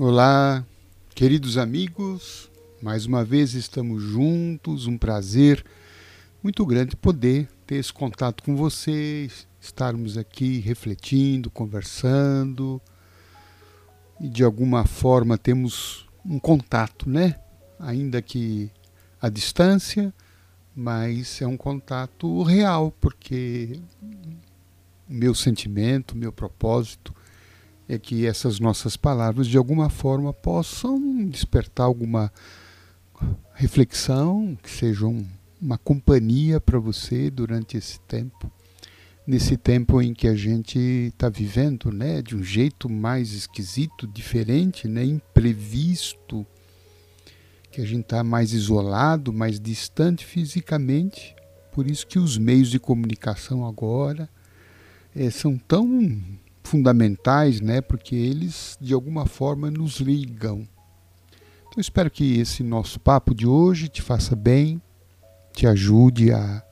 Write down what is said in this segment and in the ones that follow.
Olá, queridos amigos, mais uma vez estamos juntos, um prazer muito grande poder ter esse contato com vocês, estarmos aqui refletindo, conversando. E de alguma forma temos um contato, né? Ainda que à distância, mas é um contato real, porque o meu sentimento, o meu propósito é que essas nossas palavras de alguma forma possam despertar alguma reflexão, que sejam uma companhia para você durante esse tempo, nesse tempo em que a gente está vivendo, né, de um jeito mais esquisito, diferente, né, imprevisto, que a gente está mais isolado, mais distante fisicamente. Por isso que os meios de comunicação agora é, são tão fundamentais, né? Porque eles de alguma forma nos ligam. Então espero que esse nosso papo de hoje te faça bem, te ajude a,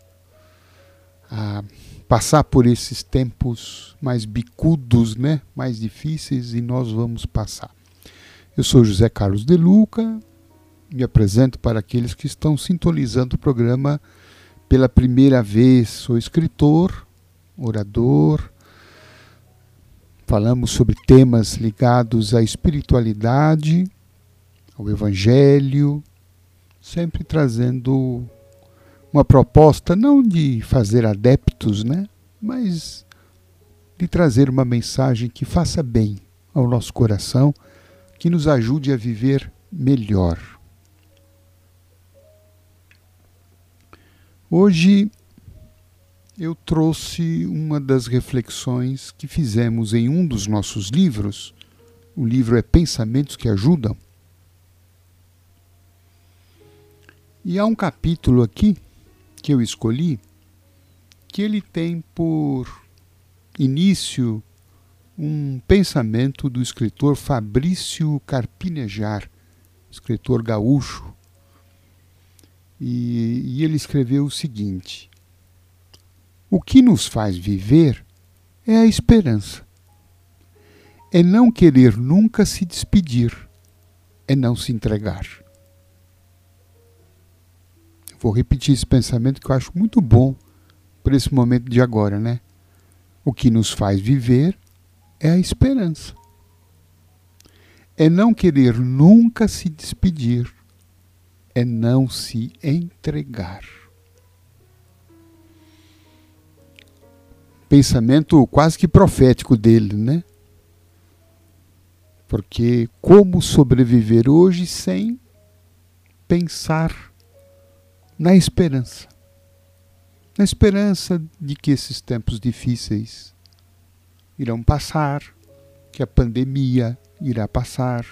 a passar por esses tempos mais bicudos, né? Mais difíceis e nós vamos passar. Eu sou José Carlos De Luca, me apresento para aqueles que estão sintonizando o programa pela primeira vez. Sou escritor, orador, Falamos sobre temas ligados à espiritualidade, ao Evangelho, sempre trazendo uma proposta não de fazer adeptos, né? mas de trazer uma mensagem que faça bem ao nosso coração, que nos ajude a viver melhor. Hoje eu trouxe uma das reflexões que fizemos em um dos nossos livros. O livro é Pensamentos que Ajudam. E há um capítulo aqui que eu escolhi que ele tem por início um pensamento do escritor Fabrício Carpinejar, escritor gaúcho. E, e ele escreveu o seguinte: o que nos faz viver é a esperança. É não querer nunca se despedir, é não se entregar. Vou repetir esse pensamento que eu acho muito bom para esse momento de agora, né? O que nos faz viver é a esperança. É não querer nunca se despedir, é não se entregar. Pensamento quase que profético dele, né? Porque como sobreviver hoje sem pensar na esperança? Na esperança de que esses tempos difíceis irão passar, que a pandemia irá passar,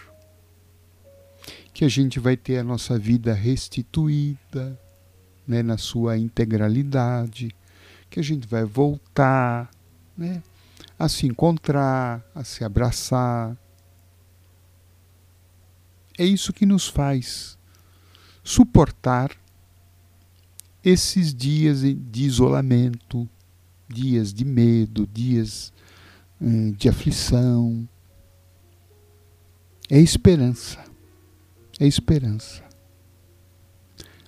que a gente vai ter a nossa vida restituída né, na sua integralidade que a gente vai voltar né, a se encontrar, a se abraçar. É isso que nos faz suportar esses dias de isolamento, dias de medo, dias hum, de aflição. É esperança. É esperança.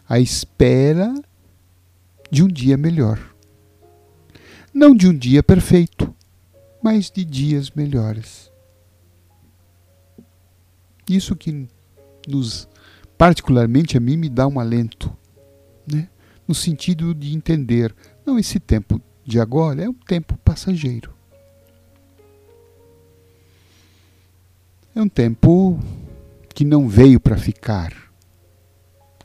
A espera de um dia melhor não de um dia perfeito, mas de dias melhores. Isso que nos, particularmente a mim, me dá um alento, né? no sentido de entender, não, esse tempo de agora é um tempo passageiro. É um tempo que não veio para ficar.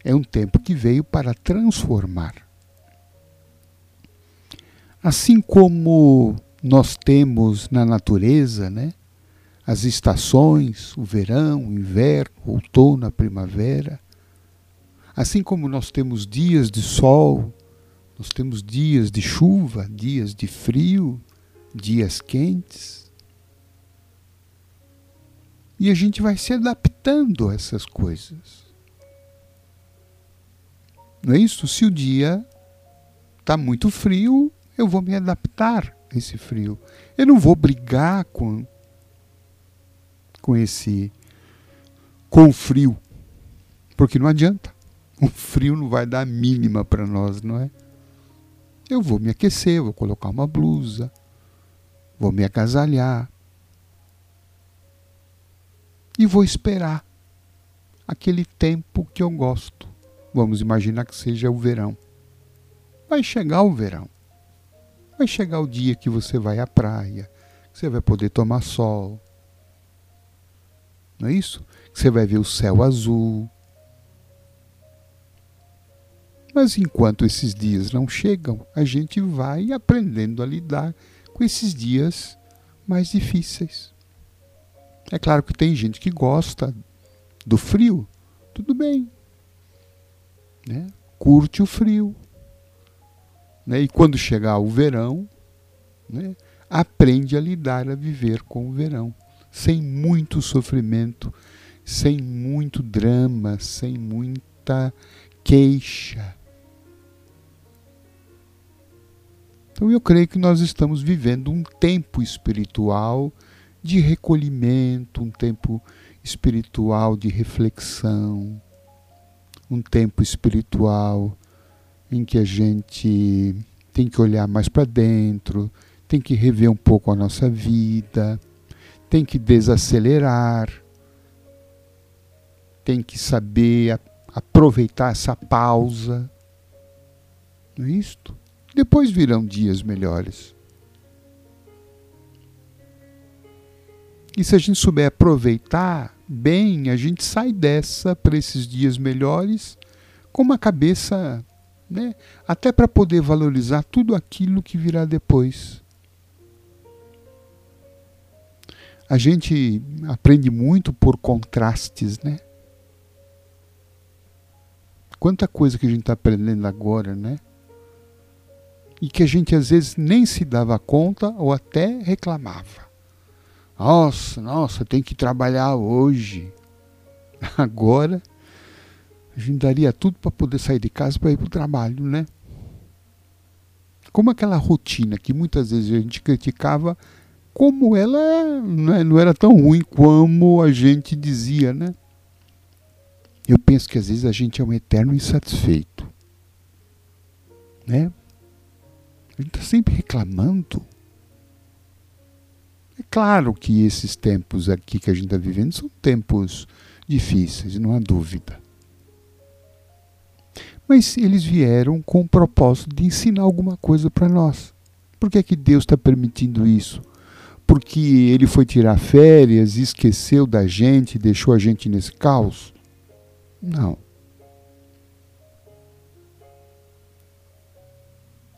É um tempo que veio para transformar. Assim como nós temos na natureza, né, as estações, o verão, o inverno, o outono, a primavera, assim como nós temos dias de sol, nós temos dias de chuva, dias de frio, dias quentes. E a gente vai se adaptando a essas coisas. Não é isso? Se o dia está muito frio, eu vou me adaptar a esse frio. Eu não vou brigar com, com esse com o frio. Porque não adianta. O frio não vai dar a mínima para nós, não é? Eu vou me aquecer, vou colocar uma blusa, vou me agasalhar e vou esperar aquele tempo que eu gosto. Vamos imaginar que seja o verão. Vai chegar o verão. Vai chegar o dia que você vai à praia, que você vai poder tomar sol. Não é isso? Que você vai ver o céu azul. Mas enquanto esses dias não chegam, a gente vai aprendendo a lidar com esses dias mais difíceis. É claro que tem gente que gosta do frio, tudo bem. Né? Curte o frio. Né? E quando chegar o verão, né? aprende a lidar, a viver com o verão, sem muito sofrimento, sem muito drama, sem muita queixa. Então eu creio que nós estamos vivendo um tempo espiritual de recolhimento, um tempo espiritual de reflexão, um tempo espiritual em que a gente tem que olhar mais para dentro, tem que rever um pouco a nossa vida, tem que desacelerar, tem que saber aproveitar essa pausa. Não é isto? Depois virão dias melhores. E se a gente souber aproveitar bem, a gente sai dessa para esses dias melhores com uma cabeça, né, até para poder valorizar tudo aquilo que virá depois. A gente aprende muito por contrastes, né? Quanta coisa que a gente está aprendendo agora, né? E que a gente às vezes nem se dava conta ou até reclamava. Nossa, nossa, tem que trabalhar hoje. Agora, a gente daria tudo para poder sair de casa para ir para o trabalho, né? Como aquela rotina que muitas vezes a gente criticava, como ela né, não era tão ruim como a gente dizia, né? Eu penso que às vezes a gente é um eterno insatisfeito, né? A gente está sempre reclamando. É claro que esses tempos aqui que a gente está vivendo são tempos difíceis, não há dúvida. Mas eles vieram com o propósito de ensinar alguma coisa para nós. Por que, é que Deus está permitindo isso? Porque ele foi tirar férias, esqueceu da gente, deixou a gente nesse caos? Não.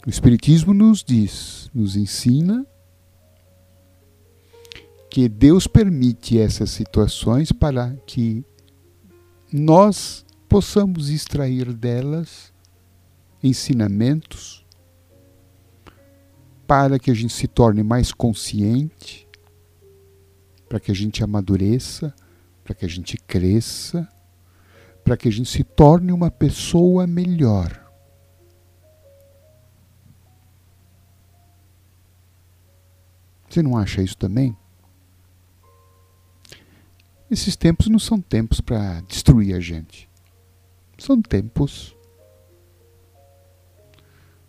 O Espiritismo nos diz, nos ensina que Deus permite essas situações para que nós possamos extrair delas ensinamentos para que a gente se torne mais consciente, para que a gente amadureça, para que a gente cresça, para que a gente se torne uma pessoa melhor. Você não acha isso também? Esses tempos não são tempos para destruir a gente. São tempos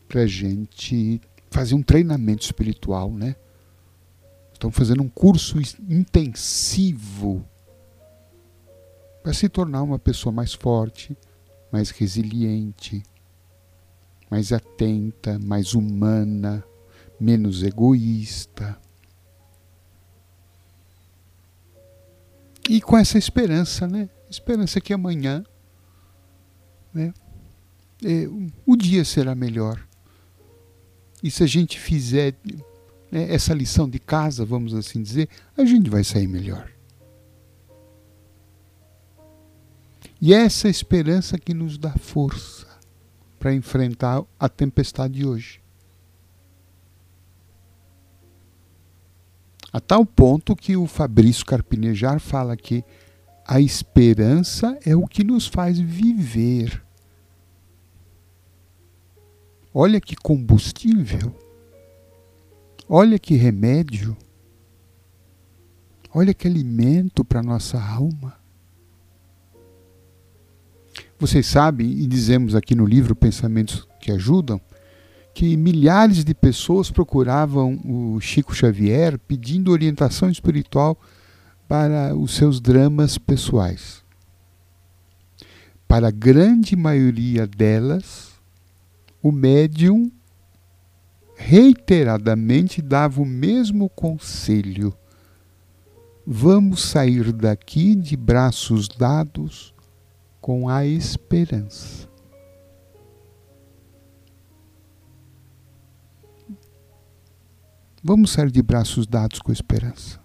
para a gente fazer um treinamento espiritual, né? Estamos fazendo um curso intensivo para se tornar uma pessoa mais forte, mais resiliente, mais atenta, mais humana, menos egoísta. E com essa esperança, né? Esperança que amanhã né, é, o dia será melhor. E se a gente fizer né, essa lição de casa, vamos assim dizer, a gente vai sair melhor. E é essa esperança que nos dá força para enfrentar a tempestade de hoje. A tal ponto que o Fabrício Carpinejar fala que a esperança é o que nos faz viver. Olha que combustível. Olha que remédio. Olha que alimento para nossa alma. Vocês sabem, e dizemos aqui no livro Pensamentos que Ajudam, que milhares de pessoas procuravam o Chico Xavier pedindo orientação espiritual para os seus dramas pessoais. Para a grande maioria delas, o médium reiteradamente dava o mesmo conselho: vamos sair daqui de braços dados com a esperança. Vamos sair de braços dados com a esperança.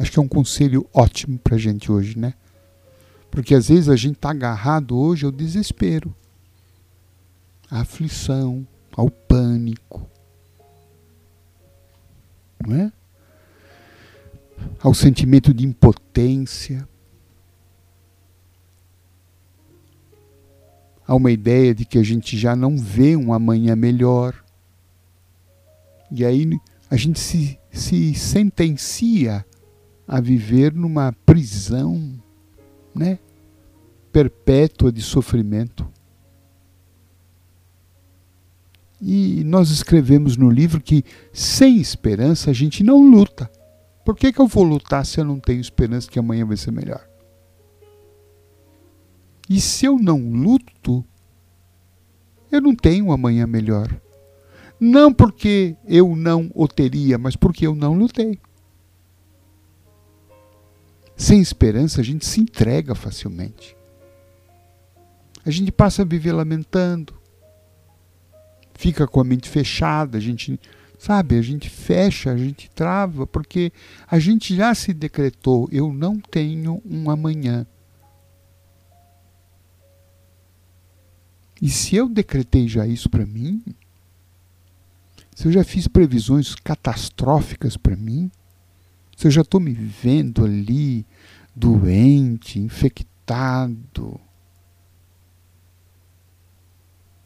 Acho que é um conselho ótimo para a gente hoje, né? Porque às vezes a gente está agarrado hoje ao desespero, à aflição, ao pânico, não é? ao sentimento de impotência. Há uma ideia de que a gente já não vê um amanhã melhor. E aí a gente se, se sentencia a viver numa prisão né, perpétua de sofrimento. E nós escrevemos no livro que sem esperança a gente não luta. Por que, que eu vou lutar se eu não tenho esperança que amanhã vai ser melhor? E se eu não luto, eu não tenho um amanhã melhor. Não porque eu não o teria, mas porque eu não lutei. Sem esperança, a gente se entrega facilmente. A gente passa a viver lamentando. Fica com a mente fechada, a gente, sabe, a gente fecha, a gente trava, porque a gente já se decretou: eu não tenho um amanhã. E se eu decretei já isso para mim, se eu já fiz previsões catastróficas para mim, se eu já estou me vendo ali doente, infectado,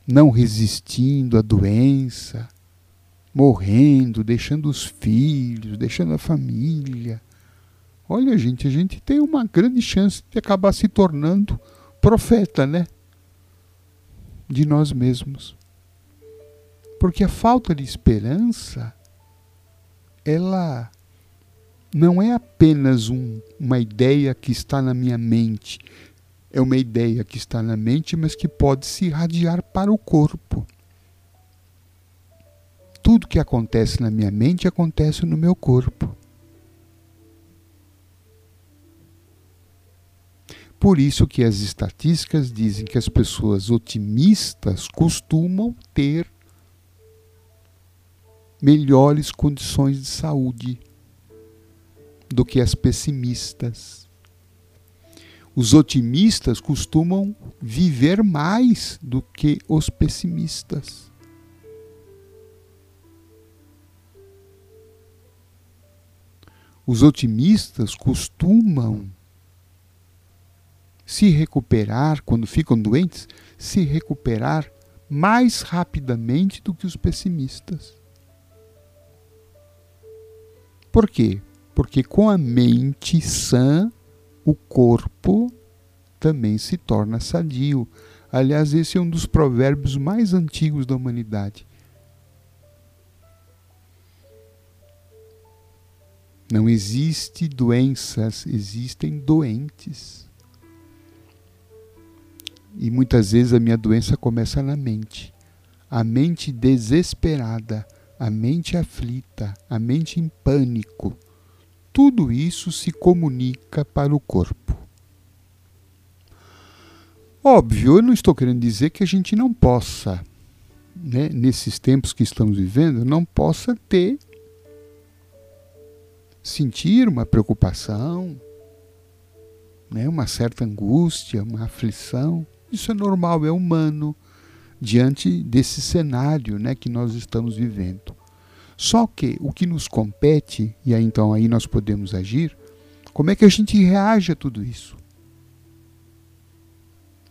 não resistindo à doença, morrendo, deixando os filhos, deixando a família. Olha, gente, a gente tem uma grande chance de acabar se tornando profeta, né? de nós mesmos. Porque a falta de esperança, ela não é apenas um, uma ideia que está na minha mente, é uma ideia que está na mente, mas que pode se irradiar para o corpo. Tudo que acontece na minha mente acontece no meu corpo. Por isso que as estatísticas dizem que as pessoas otimistas costumam ter melhores condições de saúde do que as pessimistas. Os otimistas costumam viver mais do que os pessimistas. Os otimistas costumam se recuperar, quando ficam doentes, se recuperar mais rapidamente do que os pessimistas. Por quê? Porque com a mente sã, o corpo também se torna sadio. Aliás, esse é um dos provérbios mais antigos da humanidade. Não existe doenças, existem doentes. E muitas vezes a minha doença começa na mente. A mente desesperada, a mente aflita, a mente em pânico. Tudo isso se comunica para o corpo. Óbvio, eu não estou querendo dizer que a gente não possa, né, nesses tempos que estamos vivendo, não possa ter, sentir uma preocupação, né, uma certa angústia, uma aflição. Isso é normal, é humano diante desse cenário né, que nós estamos vivendo. Só que o que nos compete, e aí, então aí nós podemos agir, como é que a gente reage a tudo isso?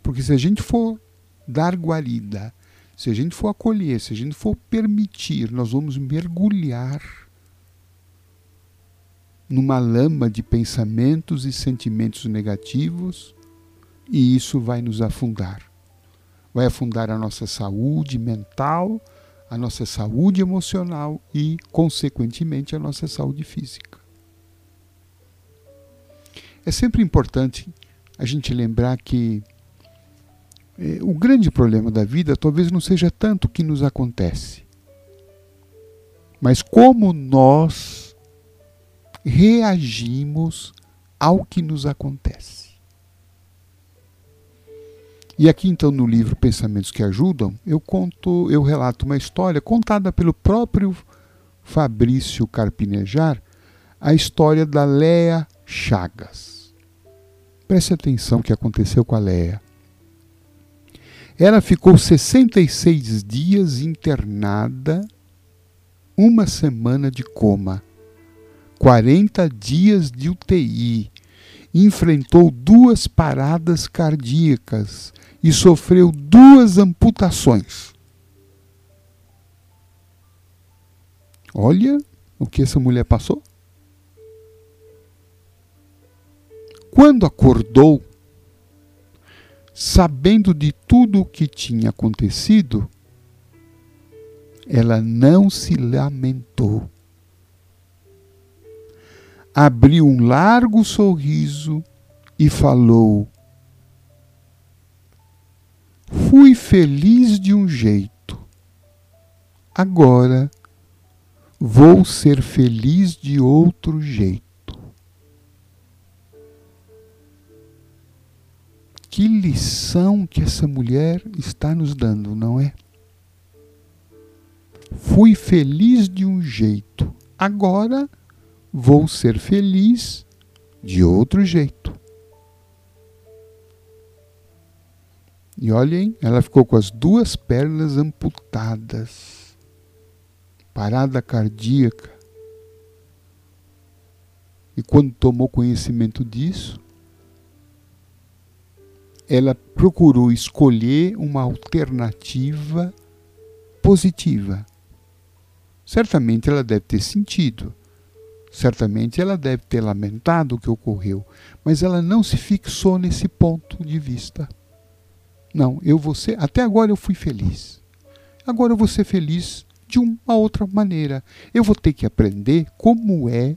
Porque se a gente for dar guarida, se a gente for acolher, se a gente for permitir, nós vamos mergulhar numa lama de pensamentos e sentimentos negativos e isso vai nos afundar. Vai afundar a nossa saúde mental, a nossa saúde emocional e, consequentemente, a nossa saúde física. É sempre importante a gente lembrar que eh, o grande problema da vida talvez não seja tanto o que nos acontece, mas como nós reagimos ao que nos acontece. E aqui então no livro Pensamentos que Ajudam, eu conto, eu relato uma história contada pelo próprio Fabrício Carpinejar, a história da Léa Chagas. Preste atenção o que aconteceu com a Léa. Ela ficou 66 dias internada, uma semana de coma, 40 dias de UTI, enfrentou duas paradas cardíacas e sofreu duas amputações. Olha o que essa mulher passou. Quando acordou, sabendo de tudo o que tinha acontecido, ela não se lamentou. Abriu um largo sorriso e falou: Fui feliz de um jeito. Agora vou ser feliz de outro jeito. Que lição que essa mulher está nos dando, não é? Fui feliz de um jeito. Agora vou ser feliz de outro jeito. E olhem, ela ficou com as duas pernas amputadas, parada cardíaca. E quando tomou conhecimento disso, ela procurou escolher uma alternativa positiva. Certamente ela deve ter sentido, certamente ela deve ter lamentado o que ocorreu, mas ela não se fixou nesse ponto de vista. Não, eu vou ser. Até agora eu fui feliz. Agora eu vou ser feliz de uma outra maneira. Eu vou ter que aprender como é,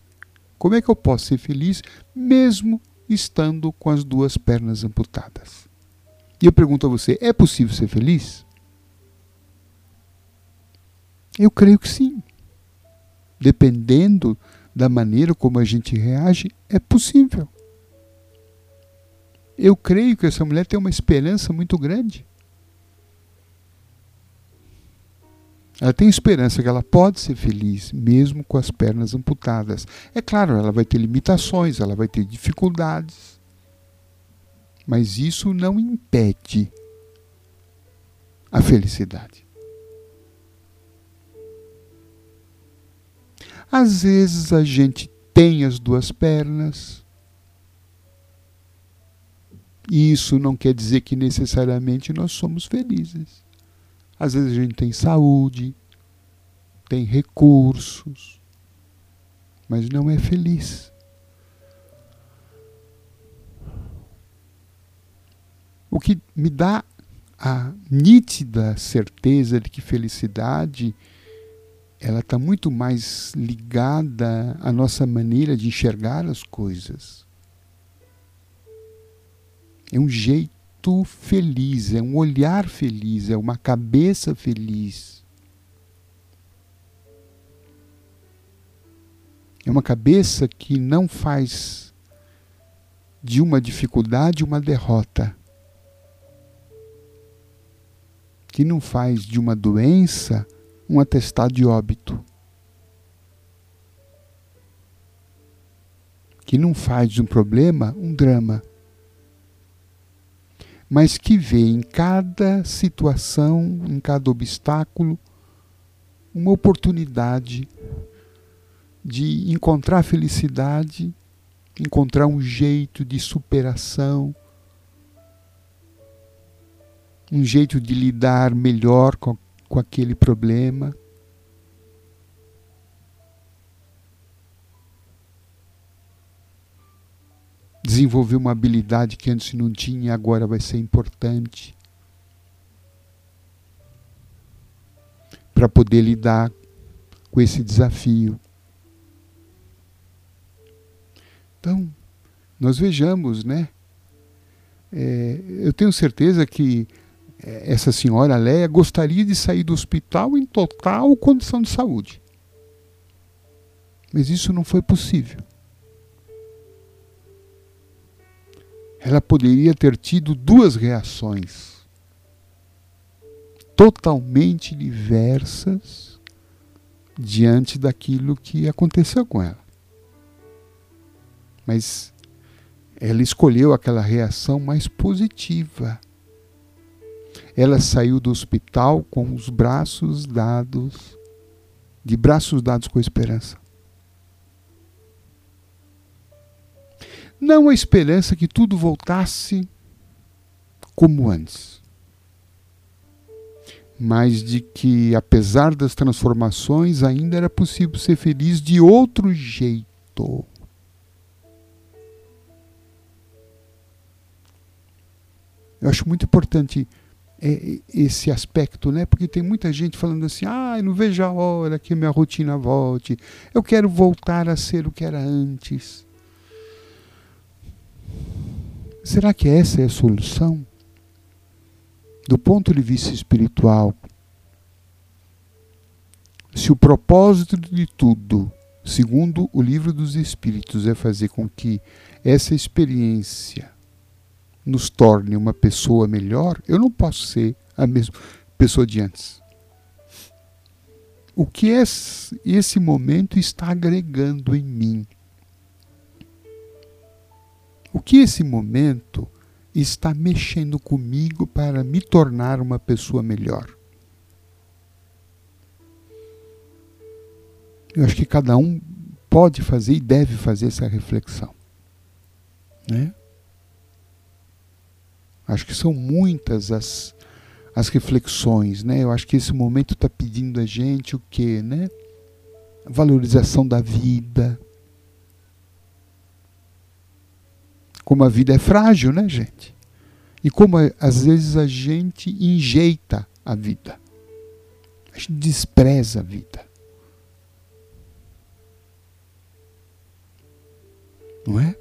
como é que eu posso ser feliz mesmo estando com as duas pernas amputadas. E eu pergunto a você: é possível ser feliz? Eu creio que sim. Dependendo da maneira como a gente reage, é possível eu creio que essa mulher tem uma esperança muito grande. Ela tem esperança que ela pode ser feliz, mesmo com as pernas amputadas. É claro, ela vai ter limitações, ela vai ter dificuldades. Mas isso não impede a felicidade. Às vezes a gente tem as duas pernas, e isso não quer dizer que necessariamente nós somos felizes. Às vezes a gente tem saúde, tem recursos, mas não é feliz. O que me dá a nítida certeza de que felicidade ela está muito mais ligada à nossa maneira de enxergar as coisas. É um jeito feliz, é um olhar feliz, é uma cabeça feliz. É uma cabeça que não faz de uma dificuldade uma derrota. Que não faz de uma doença um atestado de óbito. Que não faz de um problema um drama mas que vê em cada situação, em cada obstáculo, uma oportunidade de encontrar felicidade, encontrar um jeito de superação, um jeito de lidar melhor com, com aquele problema. desenvolver uma habilidade que antes não tinha e agora vai ser importante. Para poder lidar com esse desafio. Então, nós vejamos, né? É, eu tenho certeza que essa senhora Leia gostaria de sair do hospital em total condição de saúde. Mas isso não foi possível. Ela poderia ter tido duas reações totalmente diversas diante daquilo que aconteceu com ela. Mas ela escolheu aquela reação mais positiva. Ela saiu do hospital com os braços dados, de braços dados com esperança. Não a esperança que tudo voltasse como antes, mas de que, apesar das transformações, ainda era possível ser feliz de outro jeito. Eu acho muito importante esse aspecto, né? Porque tem muita gente falando assim: ah, eu não vejo a hora que minha rotina volte, eu quero voltar a ser o que era antes. Será que essa é a solução? Do ponto de vista espiritual, se o propósito de tudo, segundo o livro dos Espíritos, é fazer com que essa experiência nos torne uma pessoa melhor, eu não posso ser a mesma pessoa de antes. O que esse momento está agregando em mim? O que esse momento está mexendo comigo para me tornar uma pessoa melhor? Eu acho que cada um pode fazer e deve fazer essa reflexão. Né? Acho que são muitas as, as reflexões, né? Eu acho que esse momento está pedindo a gente o quê, né? Valorização da vida, Como a vida é frágil, né, gente? E como às vezes a gente enjeita a vida. A gente despreza a vida. Não é?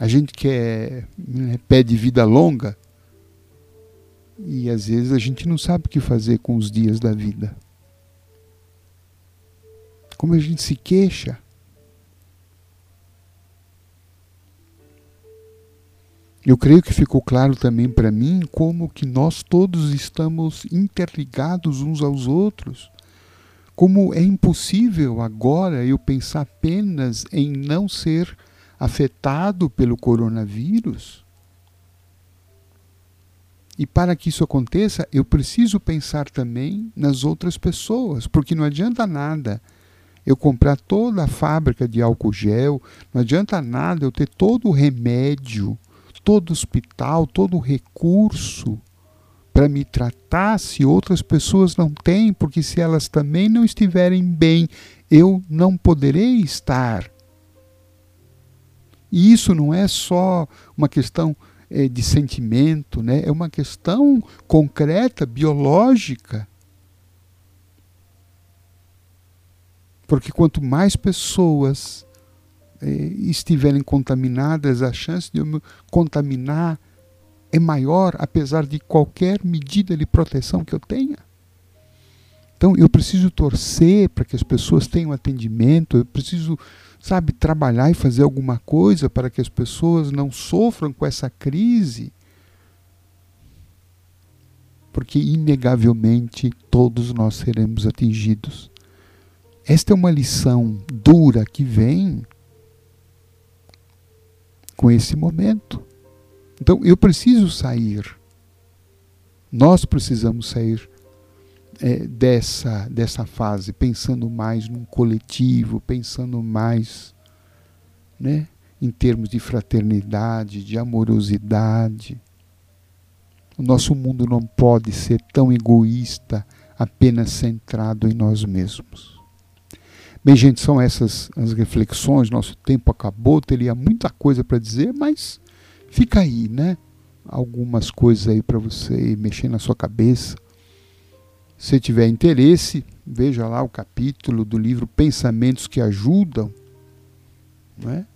A gente quer, né, pede vida longa e às vezes a gente não sabe o que fazer com os dias da vida. Como a gente se queixa Eu creio que ficou claro também para mim como que nós todos estamos interligados uns aos outros. Como é impossível agora eu pensar apenas em não ser afetado pelo coronavírus. E para que isso aconteça, eu preciso pensar também nas outras pessoas, porque não adianta nada eu comprar toda a fábrica de álcool gel, não adianta nada eu ter todo o remédio todo hospital, todo recurso para me tratar se outras pessoas não têm, porque se elas também não estiverem bem, eu não poderei estar. E isso não é só uma questão é, de sentimento, né? é uma questão concreta, biológica. Porque quanto mais pessoas eh, estiverem contaminadas, a chance de eu me contaminar é maior, apesar de qualquer medida de proteção que eu tenha. Então eu preciso torcer para que as pessoas tenham atendimento, eu preciso, sabe, trabalhar e fazer alguma coisa para que as pessoas não sofram com essa crise. Porque inegavelmente todos nós seremos atingidos. Esta é uma lição dura que vem com esse momento. Então eu preciso sair. Nós precisamos sair é, dessa, dessa fase, pensando mais num coletivo, pensando mais né, em termos de fraternidade, de amorosidade. O nosso mundo não pode ser tão egoísta, apenas centrado em nós mesmos. Bem, gente, são essas as reflexões. Nosso tempo acabou, teria muita coisa para dizer, mas fica aí, né? Algumas coisas aí para você mexer na sua cabeça. Se tiver interesse, veja lá o capítulo do livro Pensamentos que Ajudam, né?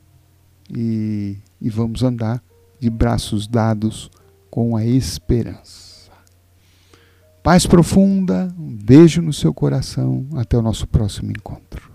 E, e vamos andar de braços dados com a esperança. Paz profunda, um beijo no seu coração. Até o nosso próximo encontro.